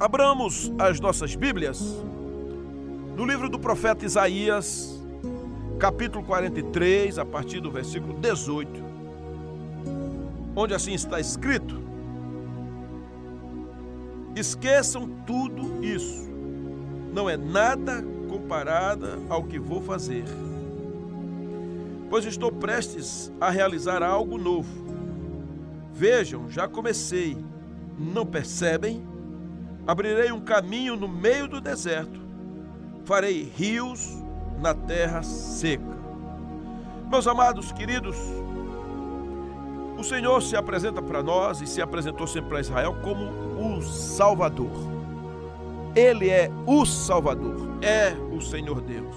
Abramos as nossas Bíblias no livro do profeta Isaías, capítulo 43, a partir do versículo 18, onde assim está escrito: Esqueçam tudo isso, não é nada comparada ao que vou fazer, pois estou prestes a realizar algo novo. Vejam, já comecei, não percebem? Abrirei um caminho no meio do deserto, farei rios na terra seca. Meus amados queridos, o Senhor se apresenta para nós e se apresentou sempre para Israel como o Salvador. Ele é o Salvador, é o Senhor Deus.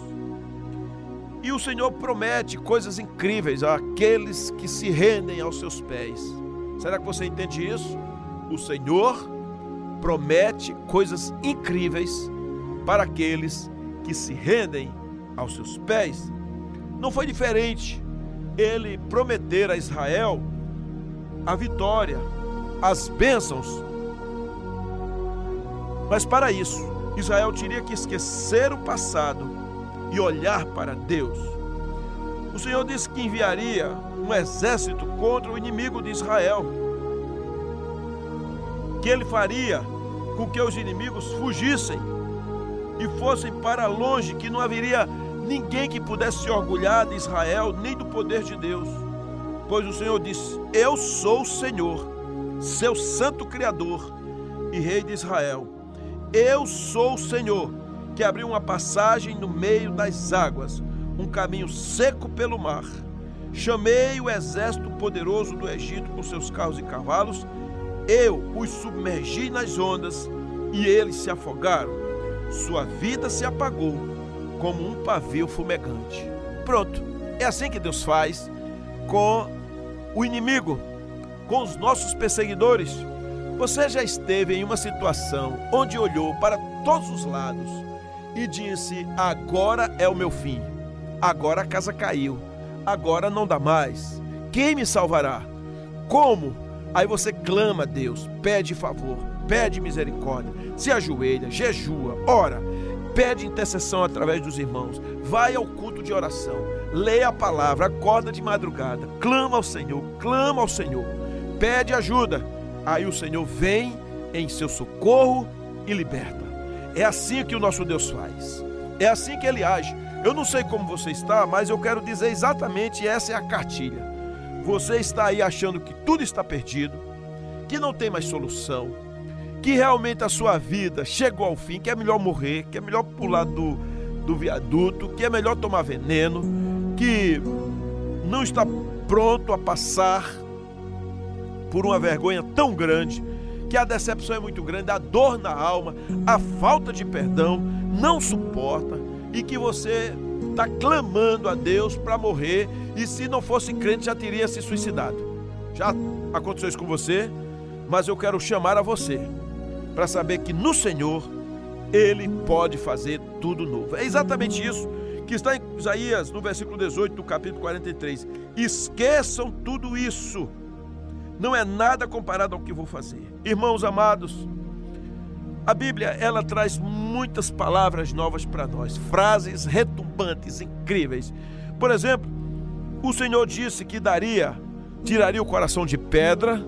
E o Senhor promete coisas incríveis àqueles que se rendem aos seus pés. Será que você entende isso? O Senhor promete coisas incríveis para aqueles que se rendem aos seus pés. Não foi diferente ele prometer a Israel a vitória, as bênçãos. Mas para isso, Israel teria que esquecer o passado e olhar para Deus. O Senhor disse que enviaria um exército contra o inimigo de Israel. Que ele faria com que os inimigos fugissem e fossem para longe, que não haveria ninguém que pudesse se orgulhar de Israel, nem do poder de Deus. Pois o Senhor disse: Eu sou o Senhor, seu santo Criador e Rei de Israel. Eu sou o Senhor, que abriu uma passagem no meio das águas, um caminho seco pelo mar. Chamei o exército poderoso do Egito com seus carros e cavalos eu os submergi nas ondas e eles se afogaram. Sua vida se apagou como um pavio fumegante. Pronto, é assim que Deus faz com o inimigo, com os nossos perseguidores. Você já esteve em uma situação onde olhou para todos os lados e disse: Agora é o meu fim, agora a casa caiu, agora não dá mais. Quem me salvará? Como? Aí você clama a Deus, pede favor, pede misericórdia, se ajoelha, jejua, ora, pede intercessão através dos irmãos, vai ao culto de oração, leia a palavra, acorda de madrugada, clama ao Senhor, clama ao Senhor, pede ajuda. Aí o Senhor vem em seu socorro e liberta. É assim que o nosso Deus faz. É assim que ele age. Eu não sei como você está, mas eu quero dizer exatamente essa é a cartilha. Você está aí achando que tudo está perdido, que não tem mais solução, que realmente a sua vida chegou ao fim, que é melhor morrer, que é melhor pular do, do viaduto, que é melhor tomar veneno, que não está pronto a passar por uma vergonha tão grande, que a decepção é muito grande, a dor na alma, a falta de perdão não suporta e que você está clamando a Deus para morrer e se não fosse crente já teria se suicidado. Já aconteceu isso com você, mas eu quero chamar a você para saber que no Senhor ele pode fazer tudo novo. É exatamente isso que está em Isaías, no versículo 18 do capítulo 43. Esqueçam tudo isso. Não é nada comparado ao que vou fazer. Irmãos amados, a Bíblia, ela traz muitas palavras novas para nós, frases incríveis. Por exemplo, o Senhor disse que daria, tiraria o coração de pedra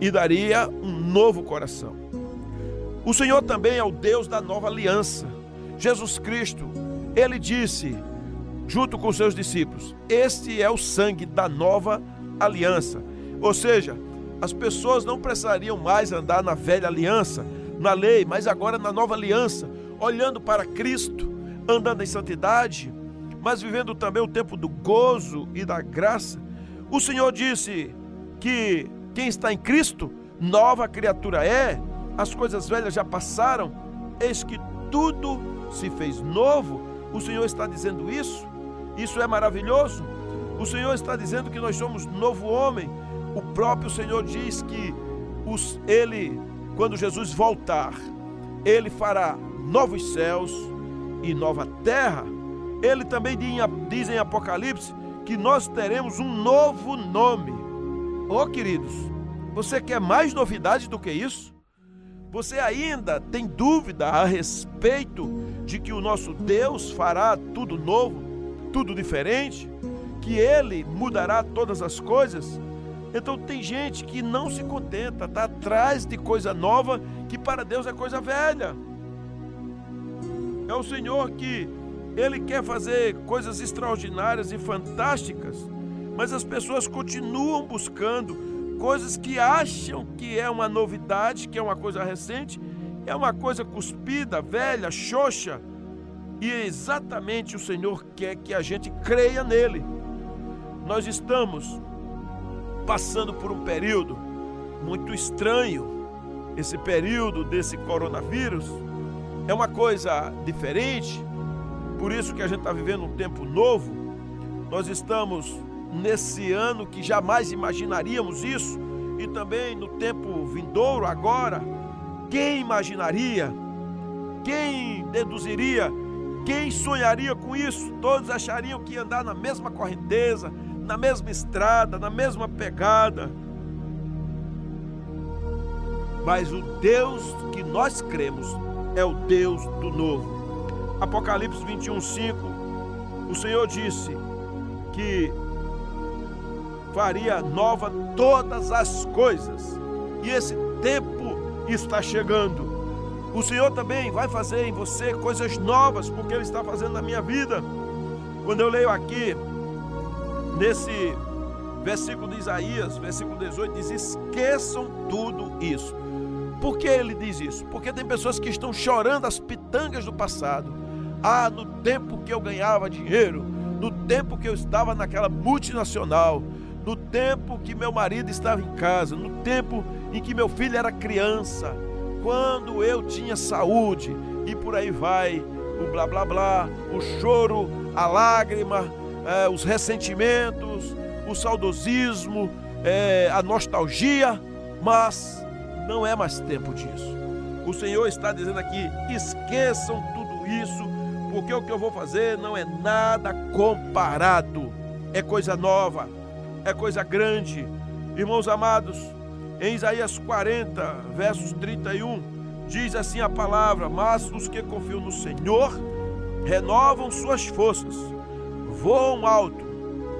e daria um novo coração. O Senhor também é o Deus da nova aliança. Jesus Cristo, ele disse, junto com seus discípulos: Este é o sangue da nova aliança. Ou seja, as pessoas não precisariam mais andar na velha aliança na lei, mas agora na nova aliança, olhando para Cristo, andando em santidade, mas vivendo também o tempo do gozo e da graça. O Senhor disse que quem está em Cristo, nova criatura é, as coisas velhas já passaram, eis que tudo se fez novo. O Senhor está dizendo isso, isso é maravilhoso. O Senhor está dizendo que nós somos novo homem. O próprio Senhor diz que os, Ele quando Jesus voltar, ele fará novos céus e nova terra. Ele também diz em Apocalipse que nós teremos um novo nome. Oh, queridos, você quer mais novidade do que isso? Você ainda tem dúvida a respeito de que o nosso Deus fará tudo novo, tudo diferente? Que Ele mudará todas as coisas? Então tem gente que não se contenta, está atrás de coisa nova que para Deus é coisa velha. É o Senhor que Ele quer fazer coisas extraordinárias e fantásticas, mas as pessoas continuam buscando coisas que acham que é uma novidade, que é uma coisa recente, é uma coisa cuspida, velha, xoxa. E é exatamente o Senhor quer que a gente creia nele. Nós estamos passando por um período muito estranho. Esse período desse coronavírus é uma coisa diferente. Por isso que a gente está vivendo um tempo novo. Nós estamos nesse ano que jamais imaginaríamos isso, e também no tempo vindouro agora, quem imaginaria? Quem deduziria? Quem sonharia com isso? Todos achariam que ia andar na mesma correnteza, na mesma estrada, na mesma pegada. Mas o Deus que nós cremos é o Deus do novo. Apocalipse 21, 5, o Senhor disse que faria nova todas as coisas. E esse tempo está chegando. O Senhor também vai fazer em você coisas novas, porque Ele está fazendo na minha vida. Quando eu leio aqui, nesse versículo de Isaías, versículo 18, diz: esqueçam tudo isso. Por que ele diz isso? Porque tem pessoas que estão chorando as pitangas do passado. Ah, no tempo que eu ganhava dinheiro, no tempo que eu estava naquela multinacional, no tempo que meu marido estava em casa, no tempo em que meu filho era criança, quando eu tinha saúde, e por aí vai o blá blá blá, o choro, a lágrima, é, os ressentimentos, o saudosismo, é, a nostalgia, mas não é mais tempo disso. O Senhor está dizendo aqui: esqueçam tudo isso, porque o que eu vou fazer não é nada comparado, é coisa nova é coisa grande. Irmãos amados, em Isaías 40, versos 31, diz assim a palavra: Mas os que confiam no Senhor renovam suas forças, voam alto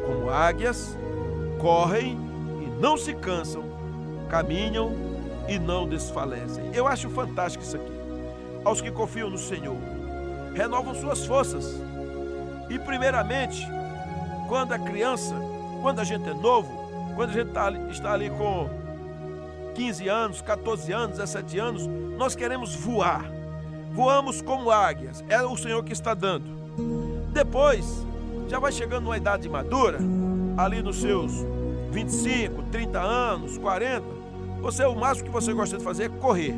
como águias, correm e não se cansam, caminham e não desfalecem. Eu acho fantástico isso aqui. Aos que confiam no Senhor, renovam suas forças. E primeiramente, quando a criança quando a gente é novo, quando a gente tá, está ali com 15 anos, 14 anos, 17 anos, nós queremos voar. Voamos como águias. É o Senhor que está dando. Depois, já vai chegando uma idade madura, ali nos seus 25, 30 anos, 40, você o máximo que você gosta de fazer é correr.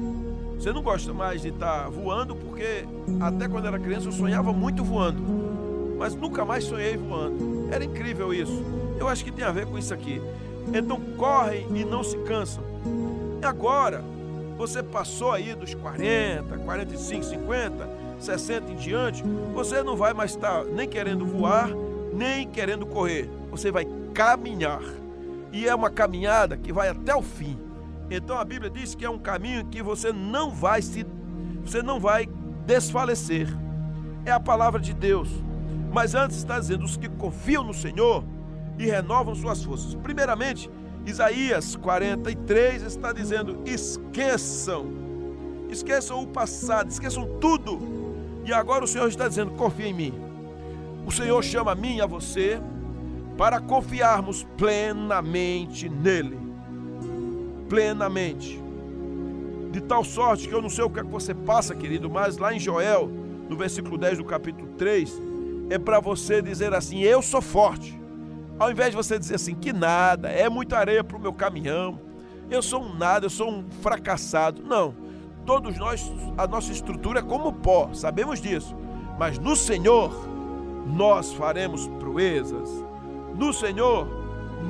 Você não gosta mais de estar voando, porque até quando era criança eu sonhava muito voando, mas nunca mais sonhei voando. Era incrível isso. Eu acho que tem a ver com isso aqui. Então correm e não se cansam. E agora, você passou aí dos 40, 45, 50, 60 em diante, você não vai mais estar nem querendo voar, nem querendo correr. Você vai caminhar. E é uma caminhada que vai até o fim. Então a Bíblia diz que é um caminho que você não vai se você não vai desfalecer. É a palavra de Deus. Mas antes está dizendo os que confiam no Senhor e renovam suas forças. Primeiramente, Isaías 43 está dizendo: esqueçam, esqueçam o passado, esqueçam tudo. E agora o Senhor está dizendo: confia em mim. O Senhor chama a mim e a você para confiarmos plenamente nele. Plenamente. De tal sorte que eu não sei o que é que você passa, querido, mas lá em Joel, no versículo 10 do capítulo 3, é para você dizer assim: Eu sou forte ao invés de você dizer assim, que nada, é muita areia para o meu caminhão, eu sou um nada, eu sou um fracassado. Não. Todos nós, a nossa estrutura é como pó, sabemos disso. Mas no Senhor, nós faremos proezas. No Senhor,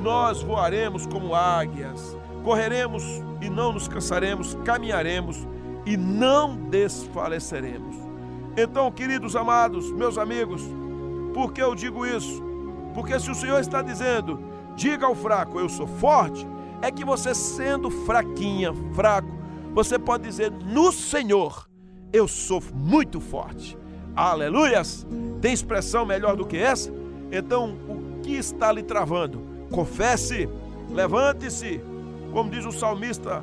nós voaremos como águias, correremos e não nos cansaremos, caminharemos e não desfaleceremos. Então, queridos amados, meus amigos, por que eu digo isso? Porque se o Senhor está dizendo, diga ao fraco, eu sou forte, é que você sendo fraquinha, fraco, você pode dizer: No Senhor eu sou muito forte. Aleluias! Tem expressão melhor do que essa? Então, o que está lhe travando? Confesse, levante-se, como diz o salmista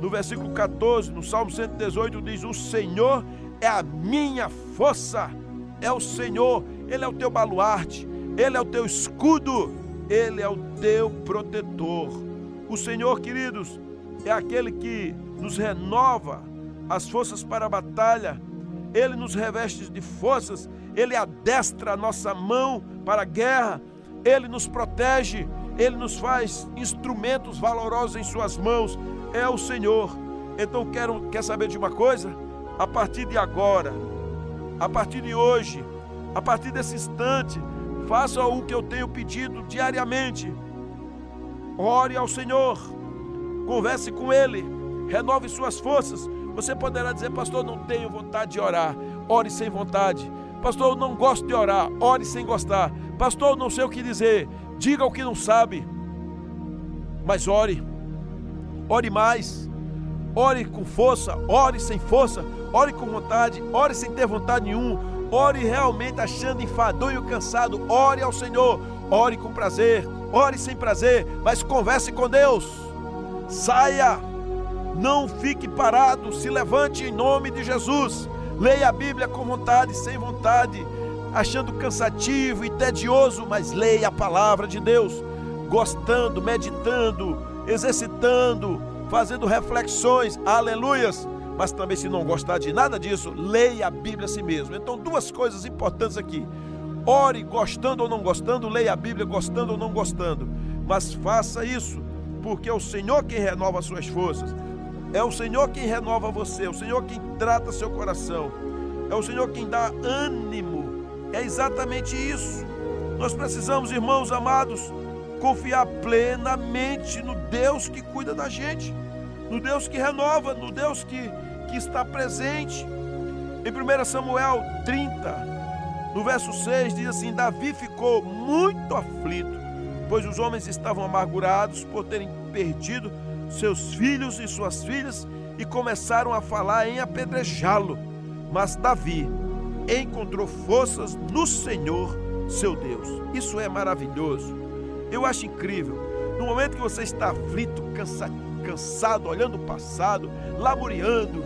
no versículo 14, no Salmo 118, diz: O Senhor é a minha força, é o Senhor, Ele é o teu baluarte, Ele é o teu escudo, Ele é o teu protetor. O Senhor, queridos, é aquele que nos renova as forças para a batalha, Ele nos reveste de forças, Ele adestra a nossa mão para a guerra, Ele nos protege, Ele nos faz instrumentos valorosos em Suas mãos, é o Senhor. Então quero, quer saber de uma coisa? A partir de agora, a partir de hoje, a partir desse instante, faça o que eu tenho pedido diariamente. Ore ao Senhor, converse com Ele, renove suas forças. Você poderá dizer, pastor, não tenho vontade de orar. Ore sem vontade. Pastor, eu não gosto de orar. Ore sem gostar. Pastor, eu não sei o que dizer. Diga o que não sabe. Mas ore ore mais. Ore com força, ore sem força, ore com vontade, ore sem ter vontade nenhuma, ore realmente achando enfadonho e cansado, ore ao Senhor, ore com prazer, ore sem prazer, mas converse com Deus. Saia, não fique parado, se levante em nome de Jesus. Leia a Bíblia com vontade, sem vontade, achando cansativo e tedioso, mas leia a palavra de Deus, gostando, meditando, exercitando, fazendo reflexões, aleluias. Mas também, se não gostar de nada disso, leia a Bíblia a si mesmo. Então, duas coisas importantes aqui. Ore gostando ou não gostando, leia a Bíblia gostando ou não gostando. Mas faça isso, porque é o Senhor quem renova as suas forças. É o Senhor quem renova você, é o Senhor quem trata seu coração. É o Senhor quem dá ânimo. É exatamente isso. Nós precisamos, irmãos amados, confiar plenamente no Deus que cuida da gente, no Deus que renova, no Deus que, que está presente. Em 1 Samuel 30, no verso 6, diz assim: Davi ficou muito aflito, pois os homens estavam amargurados por terem perdido seus filhos e suas filhas e começaram a falar em apedrejá-lo. Mas Davi encontrou forças no Senhor, seu Deus. Isso é maravilhoso. Eu acho incrível. No momento que você está aflito, cansa, cansado, olhando o passado, laboreando,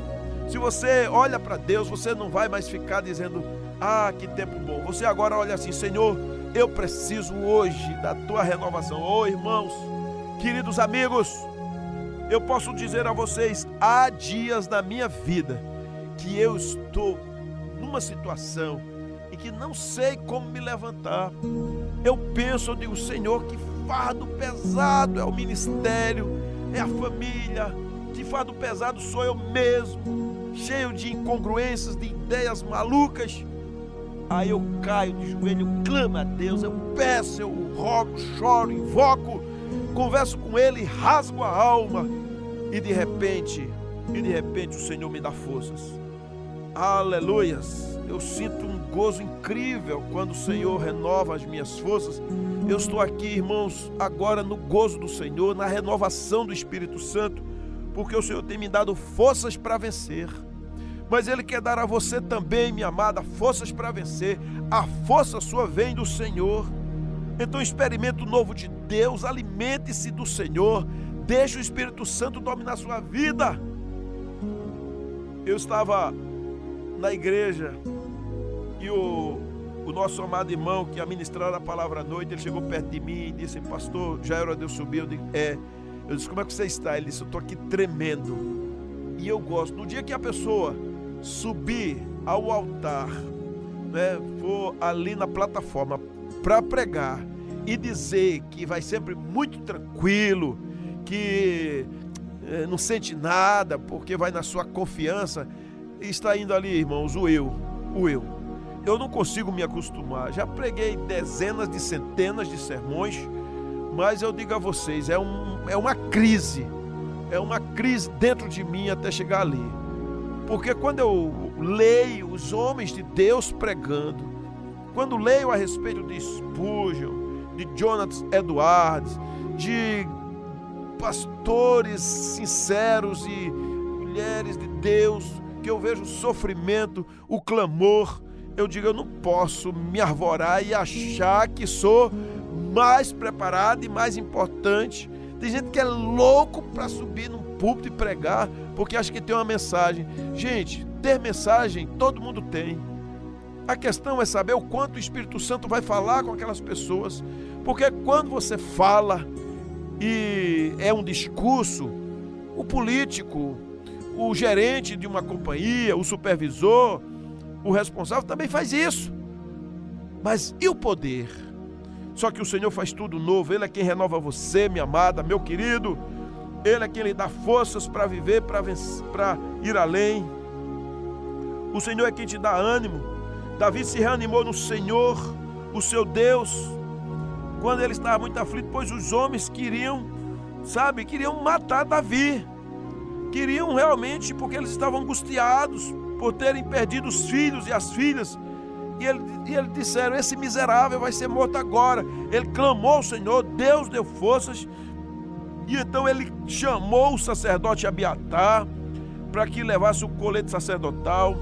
se você olha para Deus, você não vai mais ficar dizendo: Ah, que tempo bom. Você agora olha assim: Senhor, eu preciso hoje da tua renovação. Oh, irmãos, queridos amigos, eu posso dizer a vocês: há dias na minha vida que eu estou numa situação e que não sei como me levantar. Eu penso, eu digo, Senhor, que fardo pesado é o ministério, é a família, que fardo pesado sou eu mesmo, cheio de incongruências, de ideias malucas. Aí eu caio de joelho, clamo a Deus, eu peço, eu rogo, choro, invoco, converso com Ele, rasgo a alma, e de repente, e de repente o Senhor me dá forças. Aleluias! Eu sinto um gozo incrível quando o Senhor renova as minhas forças. Eu estou aqui, irmãos, agora no gozo do Senhor, na renovação do Espírito Santo, porque o Senhor tem me dado forças para vencer. Mas Ele quer dar a você também, minha amada, forças para vencer. A força sua vem do Senhor. Então experimente o novo de Deus, alimente-se do Senhor, deixe o Espírito Santo dominar sua vida. Eu estava na igreja e o, o nosso amado irmão que administrava a palavra à noite, ele chegou perto de mim e disse, pastor, já era de eu subir. Eu disse, é. Eu disse, como é que você está? Ele disse, eu estou aqui tremendo. E eu gosto. No dia que a pessoa subir ao altar, né, for ali na plataforma para pregar e dizer que vai sempre muito tranquilo, que é, não sente nada, porque vai na sua confiança, está indo ali, irmãos, o eu, o eu eu não consigo me acostumar. Já preguei dezenas de centenas de sermões, mas eu digo a vocês, é, um, é uma crise, é uma crise dentro de mim até chegar ali. Porque quando eu leio os homens de Deus pregando, quando leio a respeito de Spurgeon, de Jonathan Edwards, de pastores sinceros e mulheres de Deus, que eu vejo o sofrimento, o clamor, eu digo, eu não posso me arvorar e achar que sou mais preparado e mais importante. Tem gente que é louco para subir num púlpito e pregar, porque acha que tem uma mensagem. Gente, ter mensagem todo mundo tem. A questão é saber o quanto o Espírito Santo vai falar com aquelas pessoas, porque quando você fala e é um discurso, o político, o gerente de uma companhia, o supervisor, o responsável também faz isso. Mas e o poder? Só que o Senhor faz tudo novo, Ele é quem renova você, minha amada, meu querido. Ele é quem lhe dá forças para viver, para ir além. O Senhor é quem te dá ânimo. Davi se reanimou no Senhor, o seu Deus, quando ele estava muito aflito, pois os homens queriam, sabe, queriam matar Davi. Queriam realmente, porque eles estavam angustiados por terem perdido os filhos e as filhas. E ele, e ele disseram: Esse miserável vai ser morto agora. Ele clamou ao Senhor, Deus deu forças. E então ele chamou o sacerdote Abiatar para que levasse o colete sacerdotal.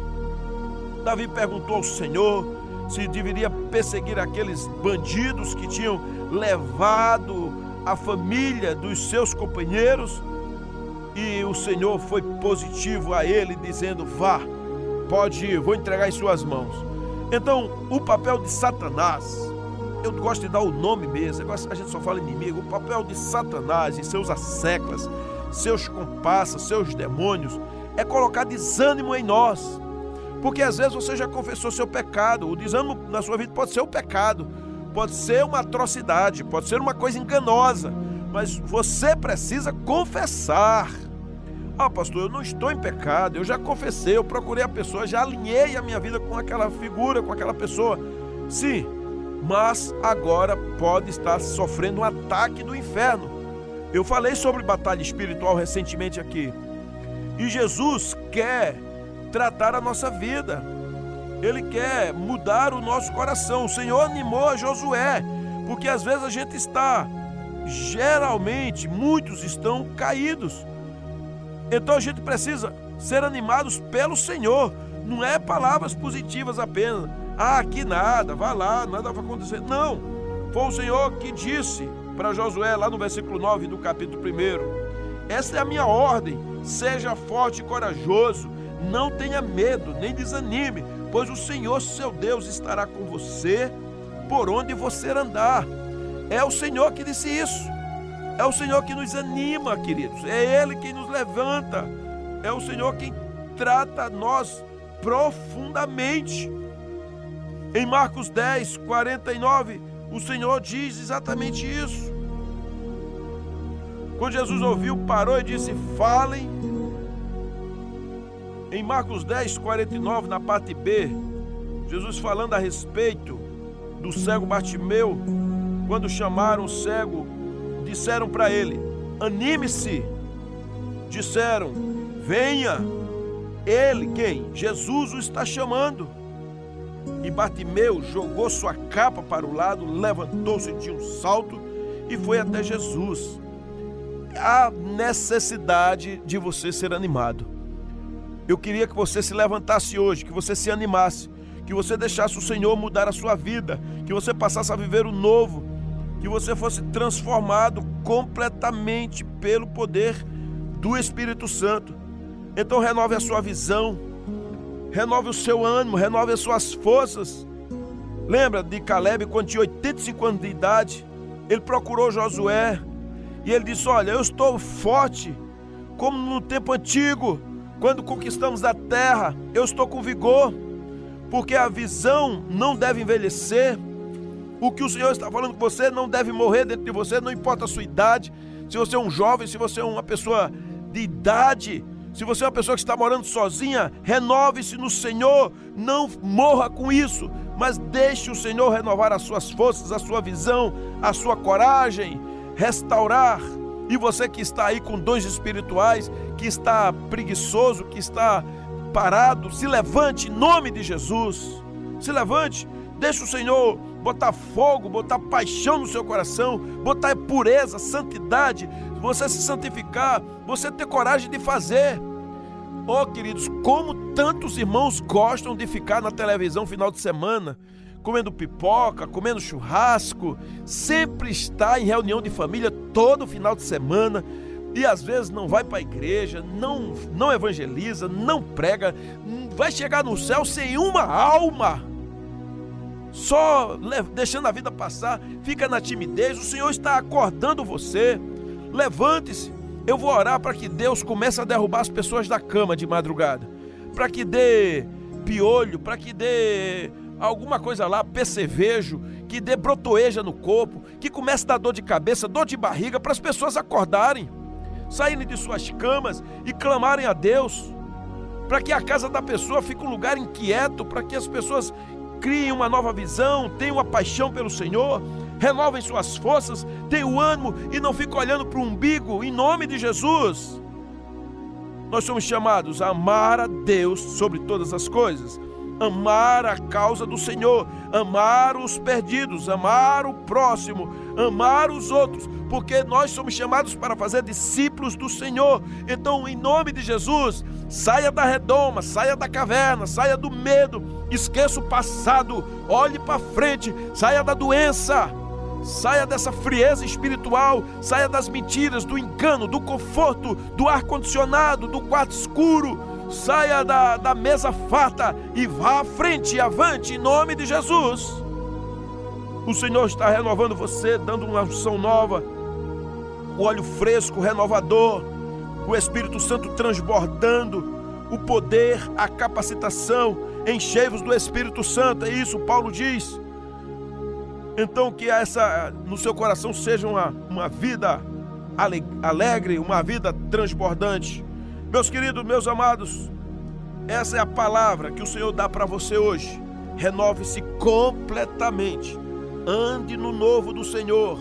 Davi perguntou ao Senhor se deveria perseguir aqueles bandidos que tinham levado a família dos seus companheiros. E o Senhor foi positivo a ele, dizendo: Vá, pode ir, vou entregar em suas mãos. Então, o papel de Satanás, eu gosto de dar o nome mesmo, a gente só fala inimigo, o papel de Satanás e seus asseclas, seus compassas, seus demônios, é colocar desânimo em nós. Porque às vezes você já confessou seu pecado, o desânimo na sua vida pode ser o pecado, pode ser uma atrocidade, pode ser uma coisa enganosa, mas você precisa confessar. Ah, pastor, eu não estou em pecado, eu já confessei, eu procurei a pessoa, já alinhei a minha vida com aquela figura, com aquela pessoa. Sim, mas agora pode estar sofrendo um ataque do inferno. Eu falei sobre batalha espiritual recentemente aqui. E Jesus quer tratar a nossa vida. Ele quer mudar o nosso coração. O Senhor animou a Josué, porque às vezes a gente está, geralmente, muitos estão caídos. Então a gente precisa ser animados pelo Senhor. Não é palavras positivas apenas. Ah, que nada, vá lá, nada vai acontecer. Não. Foi o Senhor que disse para Josué, lá no versículo 9 do capítulo 1. Essa é a minha ordem. Seja forte e corajoso. Não tenha medo, nem desanime, pois o Senhor, seu Deus, estará com você por onde você andar. É o Senhor que disse isso. É o Senhor que nos anima, queridos. É Ele quem nos levanta. É o Senhor quem trata nós profundamente. Em Marcos 10, 49, o Senhor diz exatamente isso. Quando Jesus ouviu, parou e disse: Falem. Em Marcos 10, 49, na parte B, Jesus falando a respeito do cego Bartimeu, quando chamaram o cego disseram para ele: anime-se. Disseram: venha. Ele, quem? Jesus o está chamando. E Bartimeu jogou sua capa para o lado, levantou-se de um salto e foi até Jesus. Há necessidade de você ser animado. Eu queria que você se levantasse hoje, que você se animasse, que você deixasse o Senhor mudar a sua vida, que você passasse a viver o novo, que você fosse transformado completamente pelo poder do Espírito Santo. Então renove a sua visão, renove o seu ânimo, renove as suas forças. Lembra de Caleb quando tinha 85 anos de idade? Ele procurou Josué e ele disse: Olha, eu estou forte, como no tempo antigo, quando conquistamos a terra, eu estou com vigor, porque a visão não deve envelhecer o que o Senhor está falando com você não deve morrer dentro de você, não importa a sua idade. Se você é um jovem, se você é uma pessoa de idade, se você é uma pessoa que está morando sozinha, renove-se no Senhor, não morra com isso, mas deixe o Senhor renovar as suas forças, a sua visão, a sua coragem, restaurar. E você que está aí com dons espirituais, que está preguiçoso, que está parado, se levante em nome de Jesus. Se levante, deixe o Senhor botar fogo, botar paixão no seu coração, botar pureza, santidade, você se santificar, você ter coragem de fazer. Oh, queridos, como tantos irmãos gostam de ficar na televisão final de semana, comendo pipoca, comendo churrasco, sempre está em reunião de família todo final de semana e às vezes não vai para a igreja, não, não evangeliza, não prega, vai chegar no céu sem uma alma, só deixando a vida passar, fica na timidez. O Senhor está acordando você. Levante-se. Eu vou orar para que Deus comece a derrubar as pessoas da cama de madrugada, para que dê piolho, para que dê alguma coisa lá, percevejo, que dê brotoeja no corpo, que comece a dar dor de cabeça, dor de barriga, para as pessoas acordarem saírem de suas camas e clamarem a Deus, para que a casa da pessoa fique um lugar inquieto, para que as pessoas criem uma nova visão, tenham uma paixão pelo Senhor, renovem suas forças, tenham ânimo e não fiquem olhando para o umbigo, em nome de Jesus. Nós somos chamados a amar a Deus sobre todas as coisas amar a causa do Senhor, amar os perdidos, amar o próximo, amar os outros, porque nós somos chamados para fazer discípulos do Senhor. Então, em nome de Jesus, saia da redoma, saia da caverna, saia do medo, esqueça o passado, olhe para frente, saia da doença. Saia dessa frieza espiritual, saia das mentiras, do engano, do conforto, do ar-condicionado, do quarto escuro, saia da, da mesa farta e vá à frente, avante, em nome de Jesus. O Senhor está renovando você, dando uma unção nova, o óleo fresco, renovador, o Espírito Santo transbordando, o poder, a capacitação, enchei-vos do Espírito Santo, é isso, Paulo diz. Então, que essa no seu coração seja uma, uma vida alegre, uma vida transbordante. Meus queridos, meus amados, essa é a palavra que o Senhor dá para você hoje. Renove-se completamente. Ande no novo do Senhor.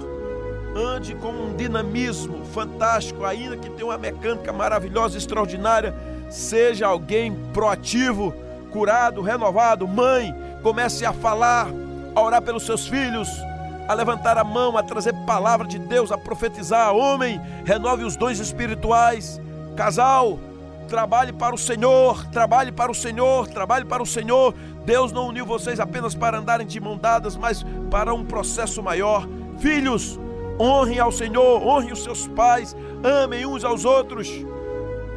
Ande com um dinamismo fantástico, ainda que tenha uma mecânica maravilhosa, extraordinária. Seja alguém proativo, curado, renovado. Mãe, comece a falar, a orar pelos seus filhos, a levantar a mão, a trazer palavra de Deus, a profetizar. Homem, renove os dons espirituais Casal, trabalhe para o Senhor, trabalhe para o Senhor, trabalhe para o Senhor. Deus não uniu vocês apenas para andarem de mão dadas, mas para um processo maior. Filhos, honrem ao Senhor, honrem os seus pais, amem uns aos outros.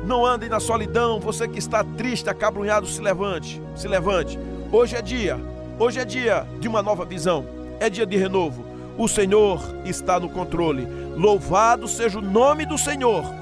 Não andem na solidão. Você que está triste, acabrunhado, se levante, se levante. Hoje é dia, hoje é dia de uma nova visão. É dia de renovo. O Senhor está no controle. Louvado seja o nome do Senhor